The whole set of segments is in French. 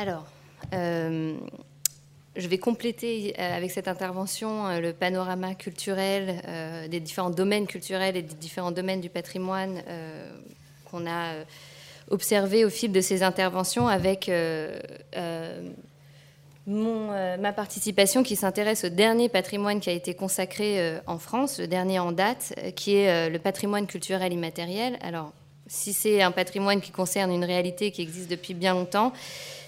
Alors, je vais compléter avec cette intervention le panorama culturel des différents domaines culturels et des différents domaines du patrimoine qu'on a observé au fil de ces interventions avec euh, ma participation qui s'intéresse au dernier patrimoine qui a été consacré euh, en France, le dernier en date, euh, qui est le patrimoine culturel immatériel. Alors, si c'est un patrimoine qui concerne une réalité qui existe depuis bien longtemps,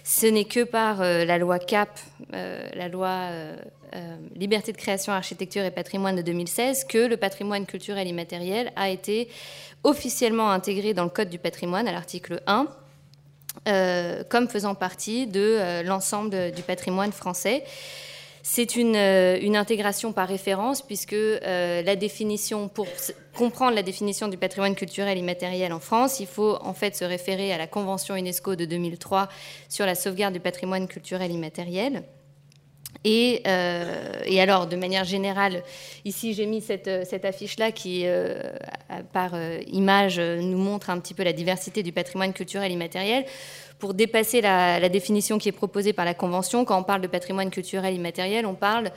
ce n'est que par la loi CAP, la loi Liberté de création, architecture et patrimoine de 2016, que le patrimoine culturel immatériel a été officiellement intégré dans le Code du patrimoine à l'article 1 euh, comme faisant partie de euh, l'ensemble du patrimoine français. C'est une, euh, une, intégration par référence puisque la définition, pour comprendre la définition du patrimoine culturel immatériel en France, il faut en fait se référer à la Convention UNESCO de 2003 sur la sauvegarde du patrimoine culturel immatériel. Et, et, alors, de manière générale, ici j'ai mis cette, cette affiche-là qui, par image, nous montre un petit peu la diversité du patrimoine culturel immatériel pour dépasser la, définition qui est proposée par la Convention. Quand on parle de patrimoine culturel immatériel, on parle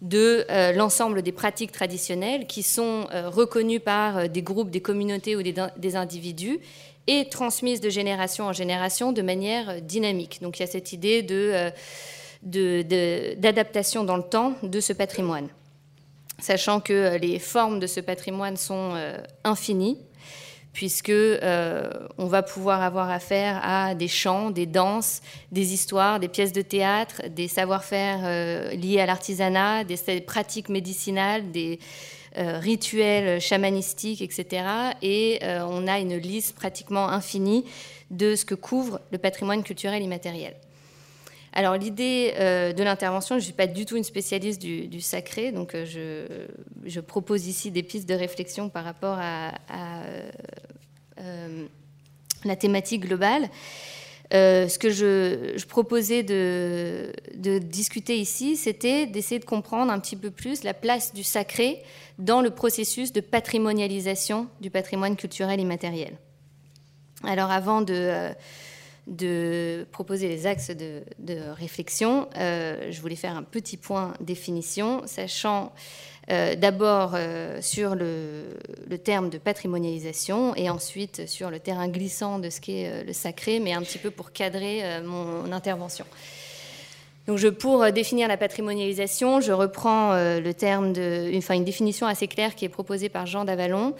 de euh, l'ensemble des pratiques traditionnelles qui sont euh, reconnues par euh, des groupes, des communautés ou des, individus et transmises de génération en génération de manière dynamique. Donc il y a cette idée d'adaptation dans le temps de ce patrimoine, sachant que les formes de ce patrimoine sont infinies puisque euh, on va pouvoir avoir affaire à des chants, des danses, des histoires, des pièces de théâtre, des savoir-faire euh, liés à l'artisanat, des pratiques médicinales, des euh, rituels chamanistiques, etc. Et on a une liste pratiquement infinie de ce que couvre le patrimoine culturel immatériel. Alors l'idée euh, de l'intervention, je ne suis pas du tout une spécialiste du, sacré, donc euh, je, propose ici des pistes de réflexion par rapport à, euh, la thématique globale. ce que je, proposais de, discuter ici, c'était d'essayer de comprendre un petit peu plus la place du sacré dans le processus de patrimonialisation du patrimoine culturel immatériel. Alors avant de de proposer les axes de, réflexion, euh, je voulais faire un petit point définition, sachant euh, d'abord euh, sur le, terme de patrimonialisation et ensuite sur le terrain glissant de ce qu'est le sacré, mais un petit peu pour cadrer mon intervention. Donc pour définir la patrimonialisation, je reprends le terme de, une définition assez claire qui est proposée par Jean Davalon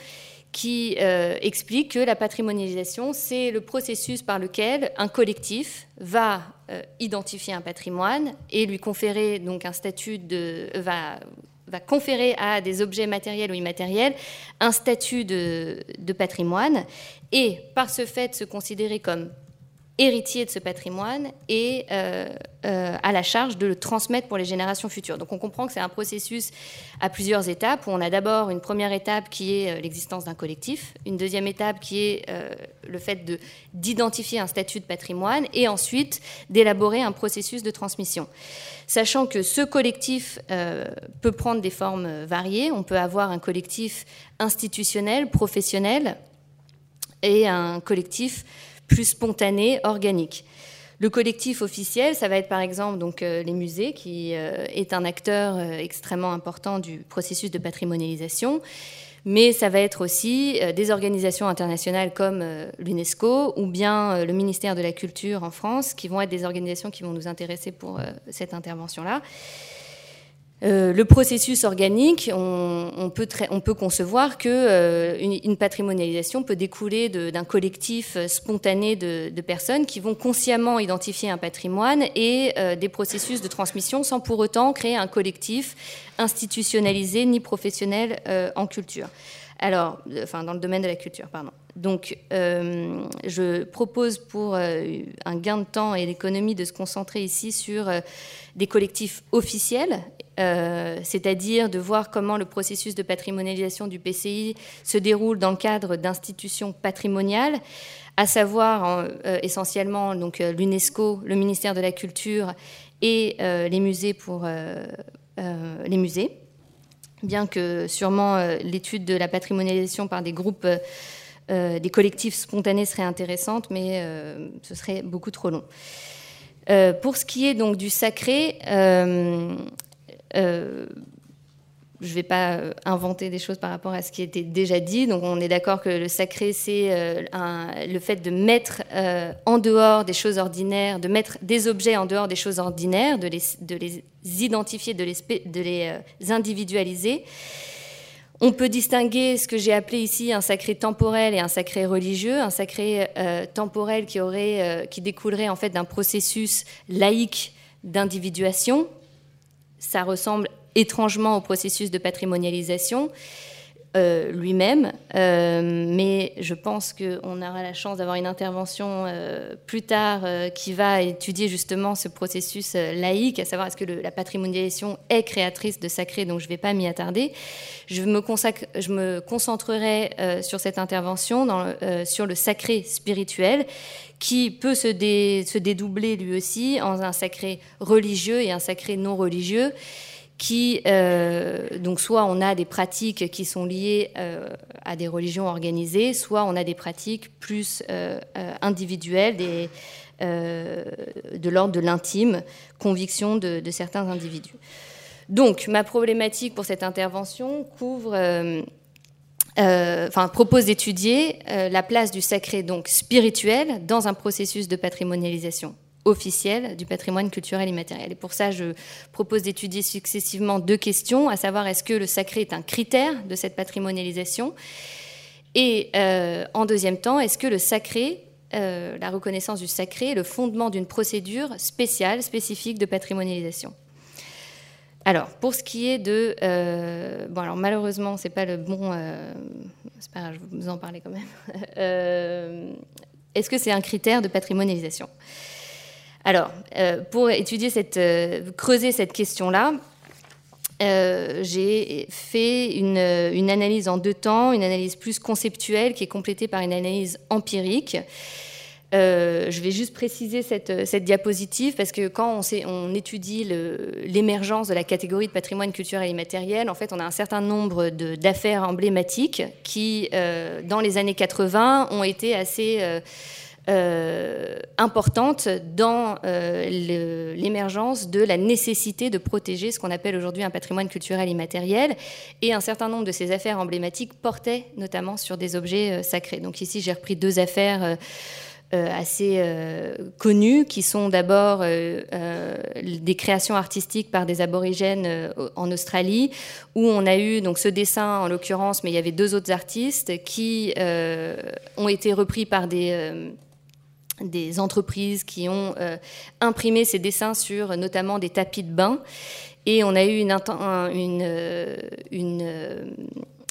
qui euh, explique que la patrimonialisation, c'est le processus par lequel un collectif va euh, identifier un patrimoine et lui conférer donc un statut de va, va conférer à des objets matériels ou immatériels un statut de, de patrimoine. Et par ce fait se considérer comme héritier de ce patrimoine et euh, euh, à la charge de le transmettre pour les générations futures. Donc on comprend que c'est un processus à plusieurs étapes, où on a d'abord une première étape qui est euh, l'existence d'un collectif, une deuxième étape qui est le fait d'identifier un statut de patrimoine, et ensuite d'élaborer un processus de transmission. Sachant que ce collectif peut prendre des formes variées, on peut avoir un collectif institutionnel, professionnel, et un collectif plus spontané, organique. Le collectif officiel, ça va être par exemple donc, euh, les musées, qui euh, est un acteur euh, extrêmement important du processus de patrimonialisation, mais ça va être aussi des organisations internationales comme l'UNESCO ou bien le ministère de la Culture en France, qui vont être des organisations qui vont nous intéresser pour cette intervention-là. Euh, le processus organique, on, peut, on peut, concevoir que euh, patrimonialisation peut découler d'un collectif spontané de, personnes qui vont consciemment identifier un patrimoine et euh, des processus de transmission sans pour autant créer un collectif institutionnalisé ni professionnel en culture. Alors, enfin, dans le domaine de la culture, pardon. Donc, je propose pour un gain de temps et l'économie de se concentrer ici sur des collectifs officiels euh, c'est-à-dire de voir comment le processus de patrimonialisation du PCI se déroule dans le cadre d'institutions patrimoniales, à savoir euh, essentiellement euh, l'UNESCO, le ministère de la Culture et les musées pour les musées. Bien que sûrement l'étude de la patrimonialisation par des groupes, des collectifs spontanés serait intéressante, mais ce serait beaucoup trop long. pour ce qui est donc du sacré, je ne vais pas euh, inventer des choses par rapport à ce qui était déjà dit. Donc on est d'accord que le sacré, c'est euh, le fait de mettre euh, en dehors des choses ordinaires, de mettre des objets en dehors des choses ordinaires, de les, de les identifier, de les, de les individualiser. On peut distinguer ce que j'ai appelé ici un sacré temporel et un sacré religieux. Un sacré temporel qui, aurait, qui découlerait en fait d'un processus laïque d'individuation. Ça ressemble étrangement au processus de patrimonialisation. Euh, lui-même, euh, mais je pense qu'on aura la chance d'avoir une intervention euh, plus tard qui va étudier justement ce processus laïque, à savoir est-ce que la patrimonialisation est créatrice de sacré, donc je ne vais pas m'y attarder. Je me, concentrerai sur cette intervention sur le sacré spirituel, qui peut se dédoubler lui aussi en un sacré religieux et un sacré non religieux euh, soit on a des pratiques qui sont liées euh, à des religions organisées, soit on a des pratiques plus euh, individuelles, de l'ordre de l'intime, conviction de, certains individus. Donc ma problématique pour cette intervention couvre, propose d'étudier la place du sacré donc spirituel dans un processus de patrimonialisation officielle du patrimoine culturel immatériel. Et pour ça, je propose d'étudier successivement deux questions, à savoir est-ce que le sacré est un critère de cette patrimonialisation? Et euh, en deuxième temps, est-ce que le sacré, euh, la reconnaissance du sacré, est le fondement d'une procédure spéciale, spécifique de patrimonialisation? Alors, pour ce qui est de... Euh, bon, alors malheureusement, c'est pas le bon... c'est pas je vais vous en parler quand même. Est-ce que c'est un critère de patrimonialisation? Alors, euh, pour étudier cette, euh, creuser cette question-là, euh, j'ai fait une, analyse en deux temps, une analyse plus conceptuelle qui est complétée par une analyse empirique. je vais juste préciser cette, diapositive parce que quand on, on étudie l'émergence de la catégorie de patrimoine culturel immatériel, en fait, on a un certain nombre d'affaires emblématiques qui, dans les années 80, ont été assez euh, importante dans euh, l'émergence de la nécessité de protéger ce qu'on appelle aujourd'hui un patrimoine culturel immatériel. Et un certain nombre de ces affaires emblématiques portaient notamment sur des objets euh, sacrés. Donc ici, j'ai repris deux affaires. assez connues, qui sont d'abord des créations artistiques par des aborigènes en Australie, où on a eu donc ce dessin en l'occurrence, mais il y avait deux autres artistes qui ont été repris par des des entreprises qui ont euh, imprimé ces dessins sur notamment des tapis de bain. Et on a eu une, euh, euh,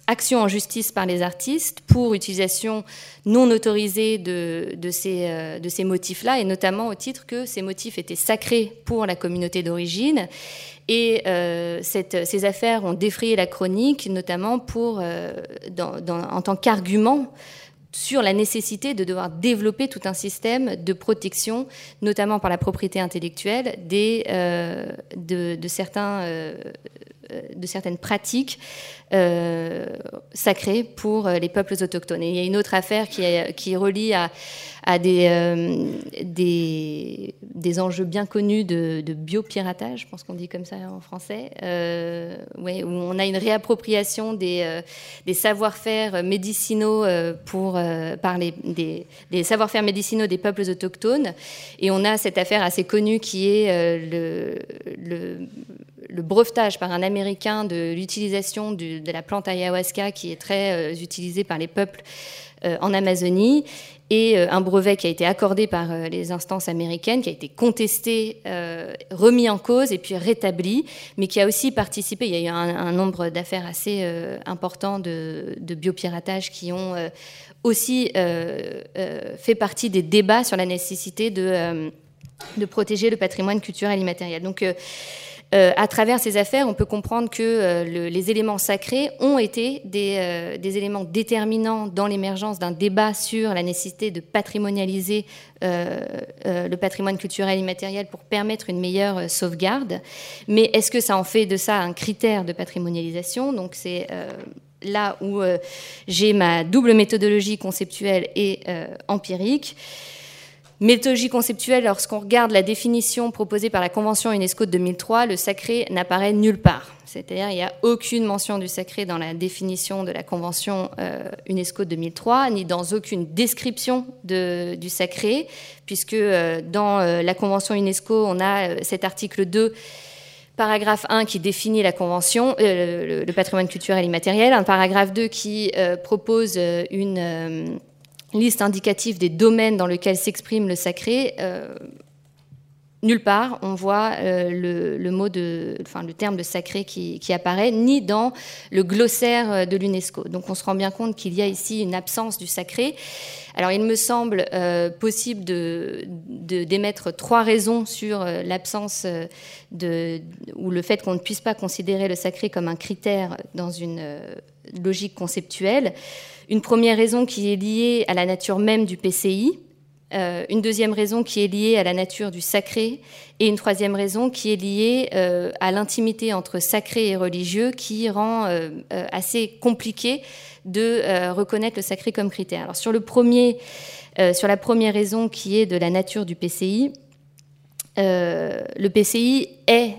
action en justice par les artistes pour utilisation non autorisée de, ces, motifs-là, et notamment au titre que ces motifs étaient sacrés pour la communauté d'origine. Et ces affaires ont défrayé la chronique, notamment pour, en tant qu'argument sur la nécessité de devoir développer tout un système de protection, notamment par la propriété intellectuelle, des, euh, de, certains, euh, de certaines pratiques euh, sacrées pour les peuples autochtones. Et il y a une autre affaire qui, relie à, euh, des, des, enjeux bien connus de, biopiratage, je pense qu'on dit comme ça en français, euh, où on a une réappropriation des, euh, des savoir-faire médicinaux pour, par les, des, des savoir-faire médicinaux des peuples autochtones. Et on a cette affaire assez connue qui est le, le, le brevetage par un Américain de l'utilisation de la plante ayahuasca qui est très utilisée par les peuples en Amazonie et euh, un brevet qui a été accordé par euh, les instances américaines, qui a été contesté, euh, remis en cause et puis rétabli, mais qui a aussi participé. Il y a eu un, nombre d'affaires assez important de, biopiratage qui ont aussi fait partie des débats sur la nécessité de, de protéger le patrimoine culturel immatériel. Donc, euh, à travers ces affaires, on peut comprendre que euh, les éléments sacrés ont été euh, des, éléments déterminants dans l'émergence d'un débat sur la nécessité de patrimonialiser le patrimoine culturel immatériel pour permettre une meilleure sauvegarde. Mais est-ce que ça en fait de ça un critère de patrimonialisation? Donc c'est là où j'ai ma double méthodologie conceptuelle et empirique. Méthodologie conceptuelle, lorsqu'on regarde la définition proposée par la Convention UNESCO de 2003, le sacré n'apparaît nulle part. C'est-à-dire qu'il n'y a aucune mention du sacré dans la définition de la Convention euh, UNESCO de 2003, ni dans aucune description de, du sacré, puisque euh, dans euh, la Convention UNESCO, on a cet article 2 paragraphe 1 qui définit la convention, le, le, patrimoine culturel immatériel, un paragraphe 2 qui propose une liste indicative des domaines dans lesquels s'exprime le sacré, euh, nulle part on voit euh, le, mot de, enfin, le terme de sacré qui, apparaît, ni dans le glossaire euh, de l'UNESCO. Donc on se rend bien compte qu'il y a ici une absence du sacré. Alors il me semble possible d'émettre trois raisons sur l'absence ou le fait qu'on ne puisse pas considérer le sacré comme un critère dans une logique conceptuelle. Une première raison qui est liée à la nature même du PCI, euh, une deuxième raison qui est liée à la nature du sacré, et une troisième raison qui est liée euh, à l'intimité entre sacré et religieux, qui rend euh, assez compliqué de reconnaître le sacré comme critère. Alors sur sur la première raison qui est de la nature du PCI, le PCI est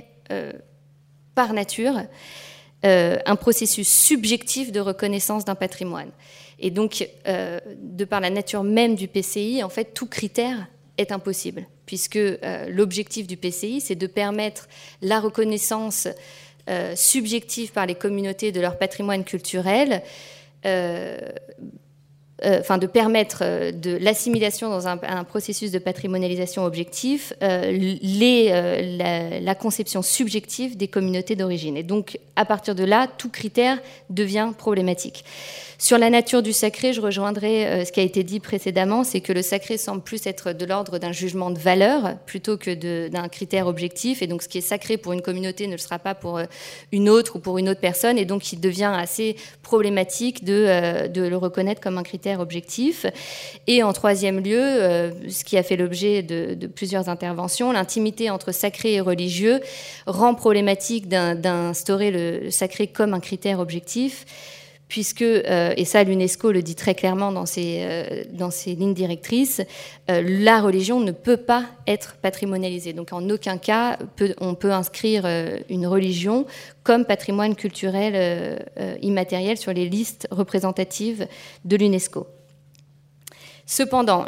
par nature un processus subjectif de reconnaissance d'un patrimoine. Et donc, euh, de par la nature même du PCI, en fait, tout critère est impossible, puisque euh, l'objectif du PCI, c'est de permettre la reconnaissance euh, subjective par les communautés de leur patrimoine culturel, enfin de permettre de l'assimilation dans un, processus de patrimonialisation objectif, les, la, conception subjective des communautés d'origine. Et donc, à partir de là, tout critère devient problématique. Sur la nature du sacré, je rejoindrai euh, ce qui a été dit précédemment, c'est que le sacré semble plus être de l'ordre d'un jugement de valeur plutôt que d'un critère objectif. Et donc ce qui est sacré pour une communauté ne le sera pas pour euh, une autre ou pour une autre personne. Et donc il devient assez problématique euh, de le reconnaître comme un critère objectif. Et en troisième lieu, ce qui a fait l'objet de, de plusieurs interventions, l'intimité entre sacré et religieux rend problématique d'instaurer le sacré comme un critère objectif puisque, euh, et ça l'UNESCO le dit très clairement dans ses, euh, dans ses lignes directrices, euh, la religion ne peut pas être patrimonialisée. Donc en aucun cas on peut inscrire une religion comme patrimoine culturel immatériel sur les listes représentatives de l'UNESCO. Cependant,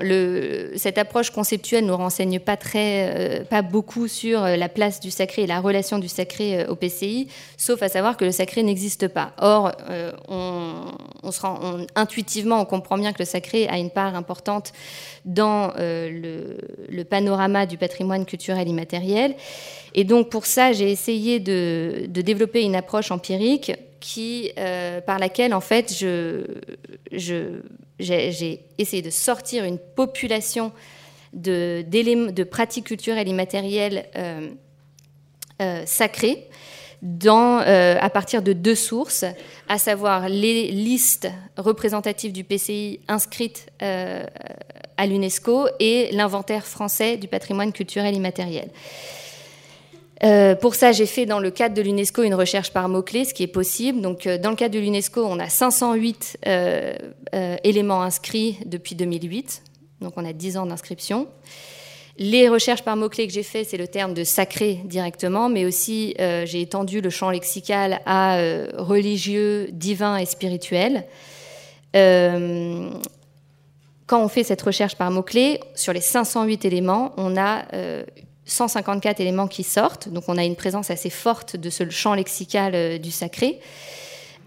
cette approche conceptuelle ne nous renseigne pas, euh, beaucoup sur euh, la place du sacré et la relation du sacré euh, au PCI, sauf à savoir que le sacré n'existe pas. Or, intuitivement, on comprend bien que le sacré a une part importante dans le, panorama du patrimoine culturel immatériel. Et donc, pour ça, j'ai essayé de développer une approche empirique qui, euh, par laquelle, en fait, je, j'ai, essayé de sortir une population de, de pratiques culturelles immatérielles euh, euh, sacrées dans, à partir de deux sources, à savoir les listes représentatives du PCI inscrites à l'UNESCO et l'inventaire français du patrimoine culturel immatériel. Euh, pour ça, j'ai fait dans le cadre de l'UNESCO une recherche par mots-clés, ce qui est possible. Donc, euh, dans le cadre de l'UNESCO, on a 508 euh, éléments inscrits depuis 2008. Donc, on a 10 ans d'inscription. Les recherches par mots-clés que j'ai fait, c'est le terme de sacré directement, mais aussi j'ai étendu le champ lexical à religieux, divin et spirituel. quand on fait cette recherche par mots-clés, sur les 508 éléments, on a 154 éléments qui sortent, donc on a une présence assez forte de ce champ lexical euh, du sacré,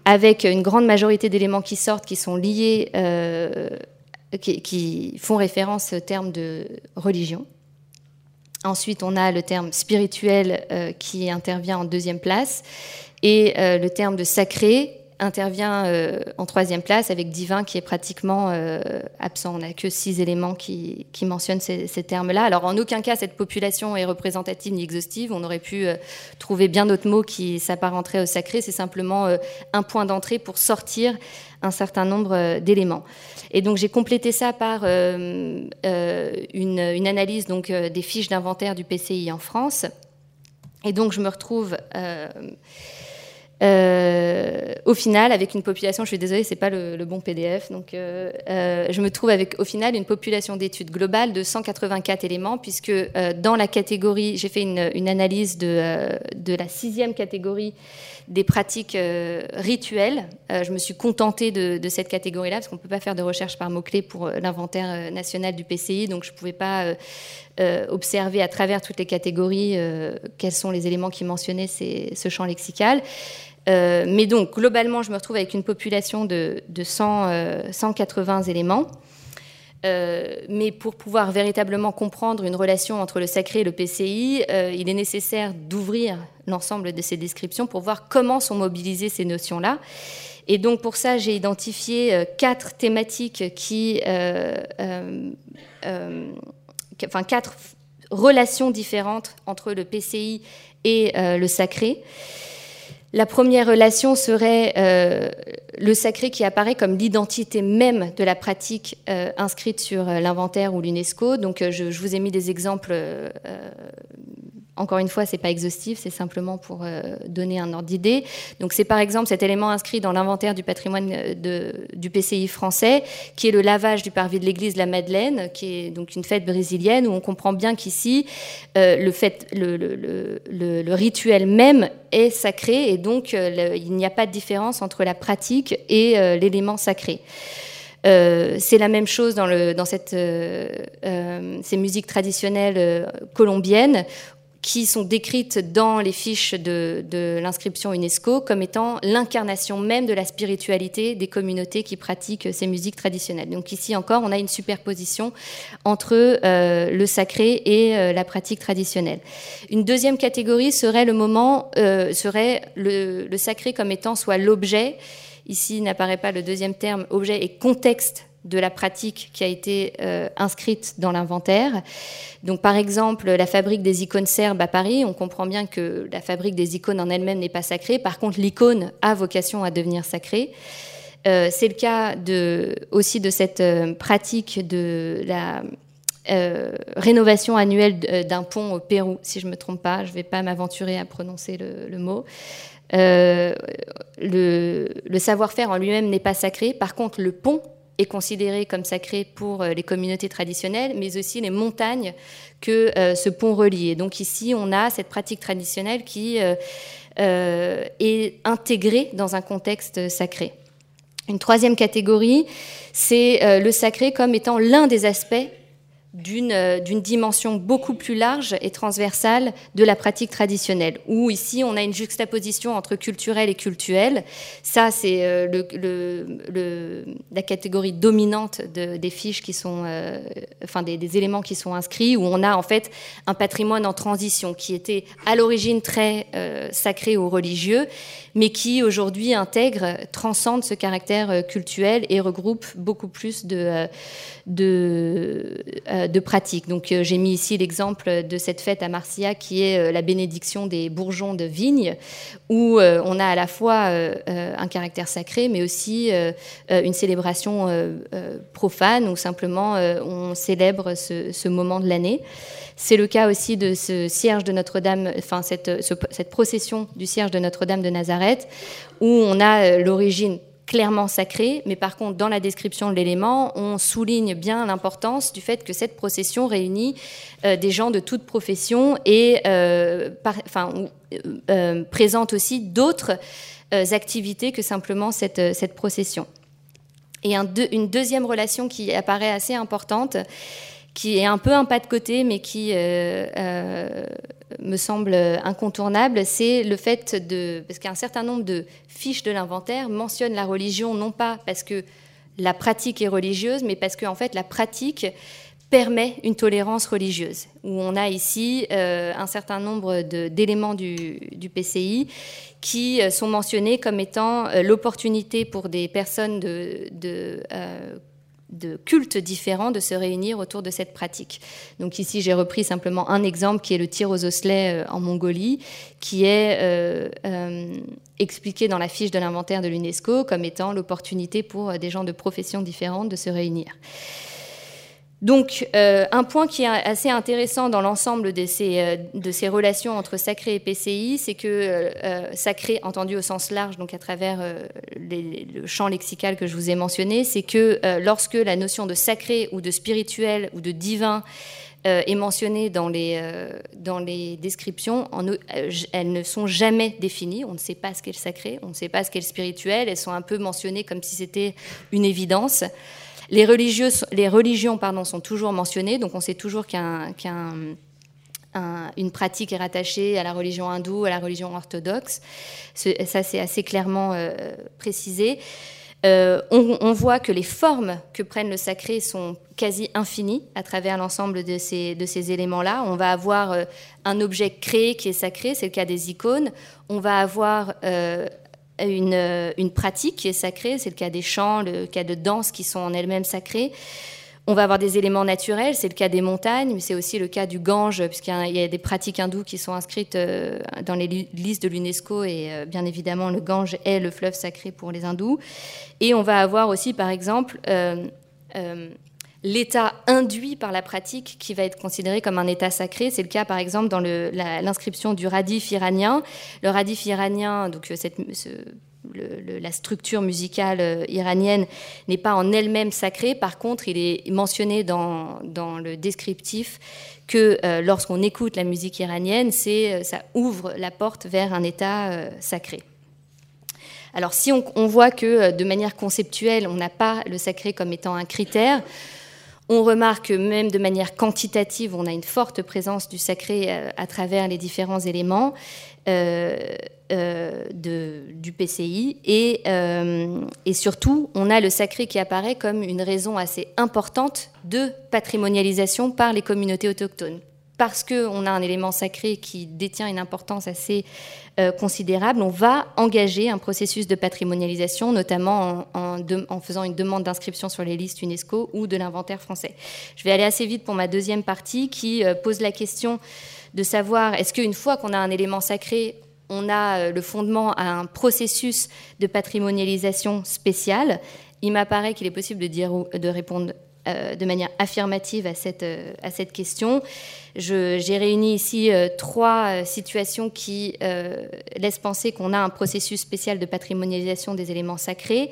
avec une grande majorité d'éléments qui sortent qui sont liés, euh, qui, font référence au terme de religion. Ensuite, on a le terme spirituel euh, qui intervient en deuxième place et le terme de sacré intervient euh, en troisième place avec divin qui est pratiquement euh, absent. On n'a que six éléments qui, mentionnent ces, termes-là. Alors en aucun cas cette population est représentative ni exhaustive. On aurait pu euh, trouver bien d'autres mots qui s'apparenteraient au sacré. C'est simplement un point d'entrée pour sortir un certain nombre d'éléments. Et donc j'ai complété ça par une, une, analyse donc des fiches d'inventaire du PCI en France. Et donc je me retrouve Euh, au final, avec une population, je suis désolée, c'est pas le, bon PDF, donc euh, euh, je me trouve avec au final une population d'études globale de 184 éléments, puisque dans la catégorie, j'ai fait une, analyse de, la sixième catégorie des pratiques rituelles. je me suis contentée de, cette catégorie-là, parce qu'on ne peut pas faire de recherche par mots-clés pour l'inventaire national du PCI, donc je ne pouvais pas observer à travers toutes les catégories quels sont les éléments qui mentionnaient ce champ lexical. Euh, mais donc, globalement, je me retrouve avec une population de, 100, 180 euh, éléments. Euh, mais pour pouvoir véritablement comprendre une relation entre le sacré et le PCI, il est nécessaire d'ouvrir l'ensemble de ces descriptions pour voir comment sont mobilisées ces notions-là. Et donc pour ça, j'ai identifié quatre thématiques qui, enfin quatre relations différentes entre le PCI et le sacré. La première relation serait euh, le sacré qui apparaît comme l'identité même de la pratique euh, inscrite sur euh, l'inventaire ou l'UNESCO. Donc je, je, vous ai mis des exemples encore une fois, c'est pas exhaustif, c'est simplement pour euh, donner un ordre d'idée. Donc c'est par exemple cet élément inscrit dans l'inventaire du patrimoine euh, du PCI français, qui est le lavage du parvis de l'église de la Madeleine, qui est donc une fête brésilienne où on comprend bien qu'ici euh, le, rituel même est sacré et donc il n'y a pas de différence entre la pratique et l'élément sacré. c'est la même chose dans cette, ces musiques traditionnelles colombiennes qui sont décrites dans les fiches de, l'inscription UNESCO comme étant l'incarnation même de la spiritualité des communautés qui pratiquent ces musiques traditionnelles. Donc ici encore, on a une superposition entre euh, le sacré et euh, la pratique traditionnelle. Une deuxième catégorie serait le moment, euh, serait le, le sacré comme étant soit l'objet, ici n'apparaît pas le deuxième terme, objet et contexte de la pratique qui a été euh, inscrite dans l'inventaire. Donc, par exemple, la fabrique des icônes serbes à Paris, on comprend bien que la fabrique des icônes en elle-même n'est pas sacrée. Par contre, l'icône a vocation à devenir sacrée. Euh, c'est le cas aussi de cette euh, pratique de la rénovation annuelle d'un pont au Pérou, si je ne me trompe pas. Je ne vais pas m'aventurer à prononcer le, mot. le savoir-faire en lui-même n'est pas sacré. Par contre, le pont est considéré comme sacré pour euh, les communautés traditionnelles, mais aussi les montagnes que euh, ce pont relie. Et donc ici, on a cette pratique traditionnelle qui euh, est intégrée dans un contexte sacré. Une troisième catégorie, c'est le sacré comme étant l'un des aspects d'une dimension beaucoup plus large et transversale de la pratique traditionnelle, où ici on a une juxtaposition entre culturel et cultuel. Ça, c'est euh, le, la catégorie dominante des fiches qui sont, euh, enfin des, éléments qui sont inscrits, où on a en fait un patrimoine en transition qui était à l'origine très sacré ou religieux, mais qui aujourd'hui intègre, transcende ce caractère cultuel et regroupe beaucoup plus de, de de pratique. Donc euh, j'ai mis ici l'exemple de cette fête à Marcia qui est euh, la bénédiction des bourgeons de vigne, où euh, on a à la fois un caractère sacré, mais aussi une célébration profane, où simplement on célèbre ce, moment de l'année. C'est le cas aussi de ce cierge de Notre-Dame, enfin cette, cette procession du cierge de Notre-Dame de Nazareth, où on a l'origine clairement sacré, mais par contre, dans la description de l'élément, on souligne bien l'importance du fait que cette procession réunit euh, des gens de toute profession et euh, enfin, euh, présente aussi d'autres activités que simplement cette, cette procession. Et une deuxième relation qui apparaît assez importante, qui est un peu un pas de côté, mais qui me semble incontournable, c'est le fait de... Parce qu'un certain nombre de fiches de l'inventaire mentionnent la religion, non pas parce que la pratique est religieuse, mais parce qu'en en fait la pratique permet une tolérance religieuse, où on a ici euh, un certain nombre d'éléments du, PCI qui euh, sont mentionnés comme étant euh, l'opportunité pour des personnes de de cultes différents de se réunir autour de cette pratique. Donc ici, j'ai repris simplement un exemple qui est le tir aux osselets euh, en Mongolie, qui est euh, euh, expliqué dans la fiche de l'inventaire de l'UNESCO comme étant l'opportunité pour des gens de professions différentes de se réunir. Donc, euh, un point qui est assez intéressant dans l'ensemble de ces, euh, relations entre sacré et PCI, c'est que euh, sacré, entendu au sens large, donc à travers le champ lexical que je vous ai mentionné, c'est que lorsque la notion de sacré ou de spirituel ou de divin est mentionnée dans les descriptions, elles ne sont jamais définies. On ne sait pas ce qu'est le sacré, on ne sait pas ce qu'est le spirituel. Elles sont un peu mentionnées comme si c'était une évidence. Les, religieux, les religions pardon, sont toujours mentionnées, donc on sait toujours qu'une pratique est rattachée à la religion hindoue, à la religion orthodoxe. Ça, c'est assez clairement euh, précisé. Euh, on, voit que les formes que prennent le sacré sont quasi infinies à travers l'ensemble de ces, éléments-là. On va avoir euh, un objet créé qui est sacré, c'est le cas des icônes. On va avoir une, pratique qui est sacrée, c'est le cas des chants, le cas de danse qui sont en elles-mêmes sacrées. On va avoir des éléments naturels, c'est le cas des montagnes, mais c'est aussi le cas du Gange, puisqu'il y a des pratiques hindoues qui sont inscrites euh, dans les listes de l'UNESCO, et euh, bien évidemment, le Gange est le fleuve sacré pour les hindous. Et on va avoir aussi, par exemple, l'état induit par la pratique qui va être considéré comme un état sacré. C'est le cas, par exemple, dans l'inscription du radif iranien. Le radif iranien, donc euh, la structure musicale euh, iranienne n'est pas en elle-même sacrée. Par contre, il est mentionné dans, le descriptif que euh, lorsqu'on écoute la musique iranienne, ça ouvre la porte vers un état sacré. Alors si on, voit que de manière conceptuelle, on n'a pas le sacré comme étant un critère, on remarque que même de manière quantitative, on a une forte présence du sacré euh, à travers les différents éléments euh, euh, du PCI. Et, surtout, on a le sacré qui apparaît comme une raison assez importante de patrimonialisation par les communautés autochtones parce qu'on a un élément sacré qui détient une importance assez euh, considérable, on va engager un processus de patrimonialisation, notamment en, faisant une demande d'inscription sur les listes UNESCO ou de l'inventaire français. Je vais aller assez vite pour ma deuxième partie qui euh, pose la question de savoir est-ce qu'une fois qu'on a un élément sacré, on a euh, le fondement à un processus de patrimonialisation spécial. Il m'apparaît qu'il est possible de, dire, de répondre de manière affirmative à cette, euh, à cette question. J'ai réuni ici euh, trois situations qui laissent penser qu'on a un processus spécial de patrimonialisation des éléments sacrés.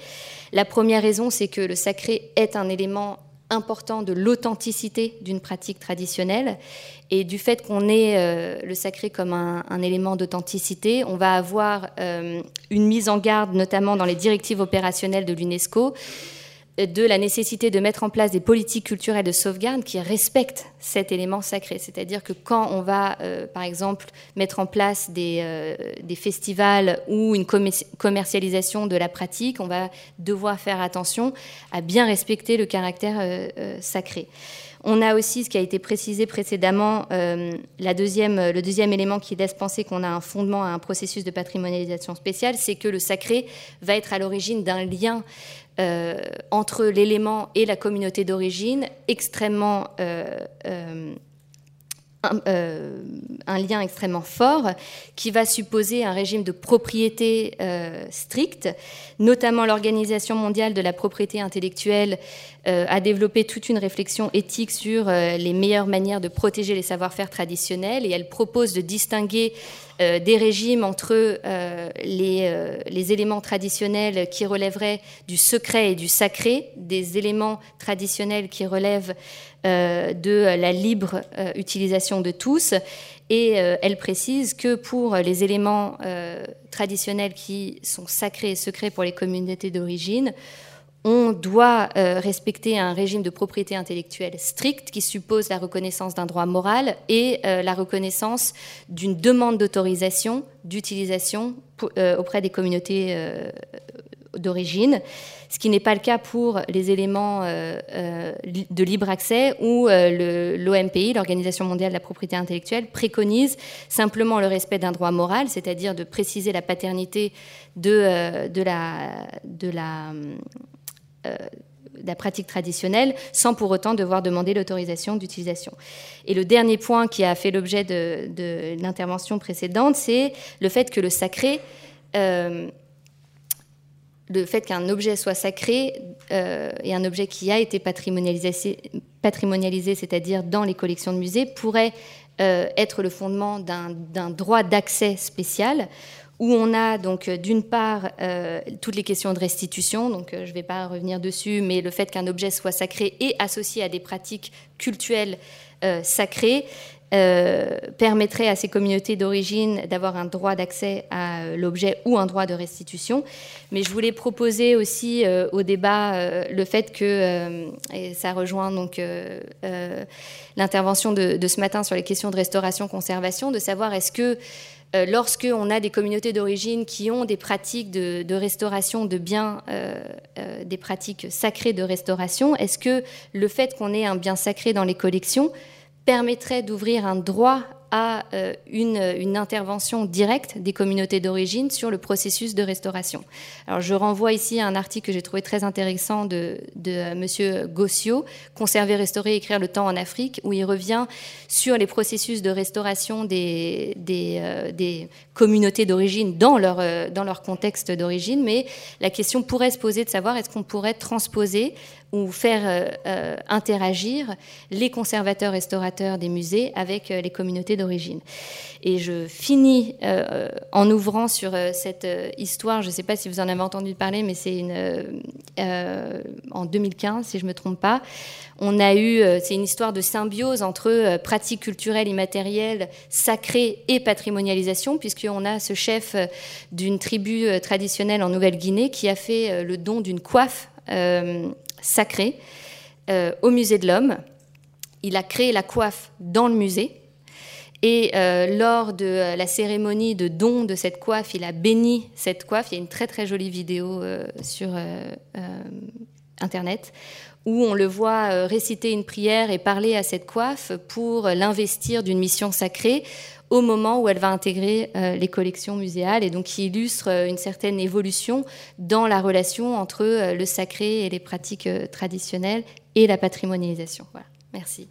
La première raison, c'est que le sacré est un élément important de l'authenticité d'une pratique traditionnelle et du fait qu'on ait le sacré comme un élément d'authenticité, on va avoir une mise en garde, notamment dans les directives opérationnelles de l'UNESCO, de la nécessité de mettre en place des politiques culturelles de sauvegarde qui respectent cet élément sacré. C'est-à-dire que quand on va, euh, par exemple, mettre en place des, euh, festivals ou une commercialisation de la pratique, on va devoir faire attention à bien respecter le caractère euh, sacré. On a aussi ce qui a été précisé précédemment, deuxième, le deuxième élément qui laisse penser qu'on a un fondement à un processus de patrimonialisation spéciale, c'est que le sacré va être à l'origine d'un lien euh, entre l'élément et la communauté d'origine extrêmement euh, euh, un, lien extrêmement fort qui va supposer un régime de propriété strict, notamment l'Organisation mondiale de la propriété intellectuelle a développé toute une réflexion éthique sur les meilleures manières de protéger les savoir-faire traditionnels et elle propose de distinguer euh, des régimes entre euh, euh, les, éléments traditionnels qui relèveraient du secret et du sacré, des éléments traditionnels qui relèvent de la libre utilisation de tous. Et elle précise que pour les éléments traditionnels qui sont sacrés et secrets pour les communautés d'origine, on doit euh, respecter un régime de propriété intellectuelle strict qui suppose la reconnaissance d'un droit moral et euh, la reconnaissance d'une demande d'autorisation d'utilisation euh, auprès des communautés d'origine, ce qui n'est pas le cas pour les éléments de libre accès où l'OMPI, l'Organisation mondiale de la propriété intellectuelle, préconise simplement le respect d'un droit moral, c'est-à-dire de préciser la paternité de, la euh, la pratique traditionnelle sans pour autant devoir demander l'autorisation d'utilisation. Et le dernier point qui a fait l'objet de, l'intervention précédente, c'est le fait que le sacré euh, le fait qu'un objet soit sacré euh, et un objet qui a été patrimonialisé, c'est-à-dire dans les collections de musées, pourrait être le fondement d'un droit d'accès spécial où on a donc d'une part euh, toutes les questions de restitution, donc je ne vais pas revenir dessus, mais le fait qu'un objet soit sacré et associé à des pratiques cultuelles sacrées, euh, permettrait à ces communautés d'origine d'avoir un droit d'accès à euh, l'objet ou un droit de restitution. Mais je voulais proposer aussi euh, au débat le fait que, et ça rejoint donc l'intervention de, ce matin sur les questions de restauration-conservation, de savoir est-ce que lorsque on a des communautés d'origine qui ont des pratiques de, de restauration de biens, des pratiques sacrées de restauration, est-ce que le fait qu'on ait un bien sacré dans les collections permettrait d'ouvrir un droit à euh, une, intervention directe des communautés d'origine sur le processus de restauration. Alors, je renvoie ici à un article que j'ai trouvé très intéressant de, de euh, Monsieur Gossio, Conserver, restaurer, écrire le temps en Afrique, où il revient sur les processus de restauration des, euh, communautés d'origine dans leur contexte d'origine, mais la question pourrait se poser de savoir est-ce qu'on pourrait transposer ou faire euh, euh, interagir les conservateurs restaurateurs des musées avec euh, les communautés d'origine. Et je finis en ouvrant sur cette histoire, je ne sais pas si vous en avez entendu parler, mais c'est une en 2015, si je ne me trompe pas. On a eu, c'est une histoire de symbiose entre pratiques culturelles immatérielles, sacrées et patrimonialisation, puisqu'on a ce chef d'une tribu traditionnelle en Nouvelle-Guinée qui a fait le don d'une coiffe sacré euh, au musée de l'homme. Il a créé la coiffe dans le musée. Et euh, lors de la cérémonie de don de cette coiffe, il a béni cette coiffe. Il y a une très très jolie vidéo euh, sur Internet où on le voit réciter une prière et parler à cette coiffe pour l'investir d'une mission sacrée au moment où elle va intégrer euh, les collections muséales et donc qui illustre euh, une certaine évolution dans la relation entre euh, le sacré et les pratiques traditionnelles et la patrimonialisation. Voilà. Merci.